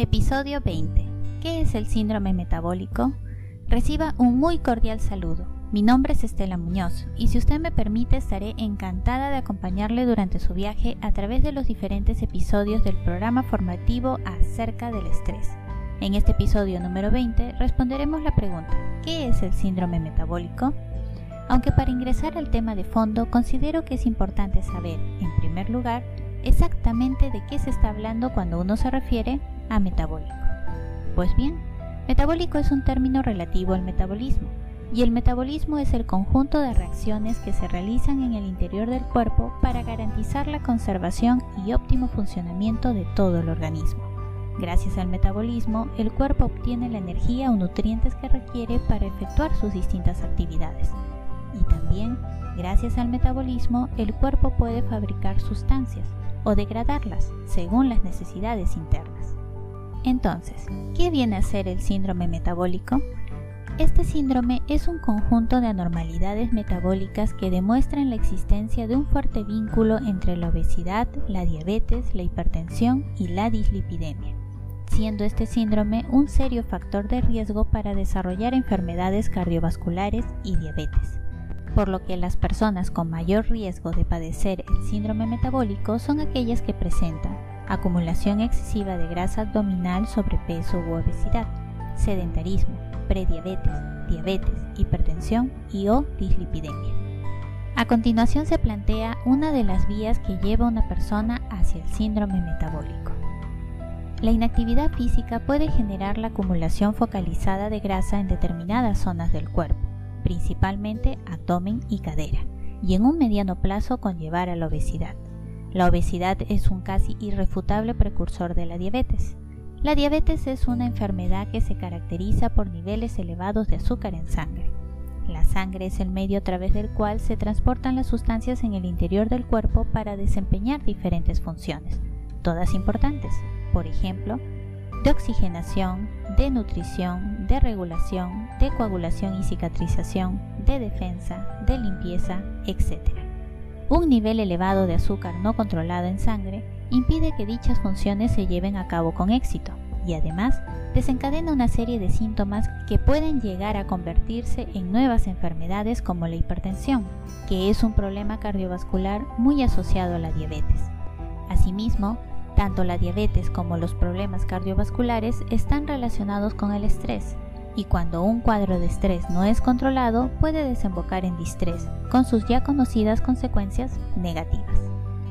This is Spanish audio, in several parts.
Episodio 20. ¿Qué es el síndrome metabólico? Reciba un muy cordial saludo. Mi nombre es Estela Muñoz y si usted me permite estaré encantada de acompañarle durante su viaje a través de los diferentes episodios del programa formativo acerca del estrés. En este episodio número 20 responderemos la pregunta ¿qué es el síndrome metabólico? Aunque para ingresar al tema de fondo considero que es importante saber, en primer lugar, exactamente de qué se está hablando cuando uno se refiere a metabólico. Pues bien, metabólico es un término relativo al metabolismo y el metabolismo es el conjunto de reacciones que se realizan en el interior del cuerpo para garantizar la conservación y óptimo funcionamiento de todo el organismo. Gracias al metabolismo, el cuerpo obtiene la energía o nutrientes que requiere para efectuar sus distintas actividades. Y también, gracias al metabolismo, el cuerpo puede fabricar sustancias o degradarlas según las necesidades internas. Entonces, ¿qué viene a ser el síndrome metabólico? Este síndrome es un conjunto de anormalidades metabólicas que demuestran la existencia de un fuerte vínculo entre la obesidad, la diabetes, la hipertensión y la dislipidemia, siendo este síndrome un serio factor de riesgo para desarrollar enfermedades cardiovasculares y diabetes por lo que las personas con mayor riesgo de padecer el síndrome metabólico son aquellas que presentan acumulación excesiva de grasa abdominal, sobrepeso u obesidad, sedentarismo, prediabetes, diabetes, hipertensión y o dislipidemia. A continuación se plantea una de las vías que lleva a una persona hacia el síndrome metabólico. La inactividad física puede generar la acumulación focalizada de grasa en determinadas zonas del cuerpo, principalmente abdomen y cadera, y en un mediano plazo conllevar a la obesidad. La obesidad es un casi irrefutable precursor de la diabetes. La diabetes es una enfermedad que se caracteriza por niveles elevados de azúcar en sangre. La sangre es el medio a través del cual se transportan las sustancias en el interior del cuerpo para desempeñar diferentes funciones, todas importantes, por ejemplo, de oxigenación, de nutrición, de regulación, de coagulación y cicatrización, de defensa, de limpieza, etc. Un nivel elevado de azúcar no controlado en sangre impide que dichas funciones se lleven a cabo con éxito y además desencadena una serie de síntomas que pueden llegar a convertirse en nuevas enfermedades como la hipertensión, que es un problema cardiovascular muy asociado a la diabetes. Asimismo, tanto la diabetes como los problemas cardiovasculares están relacionados con el estrés, y cuando un cuadro de estrés no es controlado puede desembocar en distrés, con sus ya conocidas consecuencias negativas.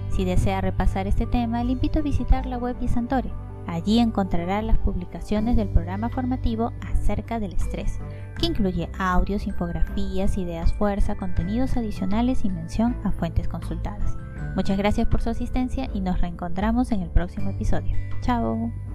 Si desea repasar este tema, le invito a visitar la web de Santore. Allí encontrará las publicaciones del programa formativo acerca del estrés, que incluye audios, infografías, ideas fuerza, contenidos adicionales y mención a fuentes consultadas. Muchas gracias por su asistencia y nos reencontramos en el próximo episodio. Chao.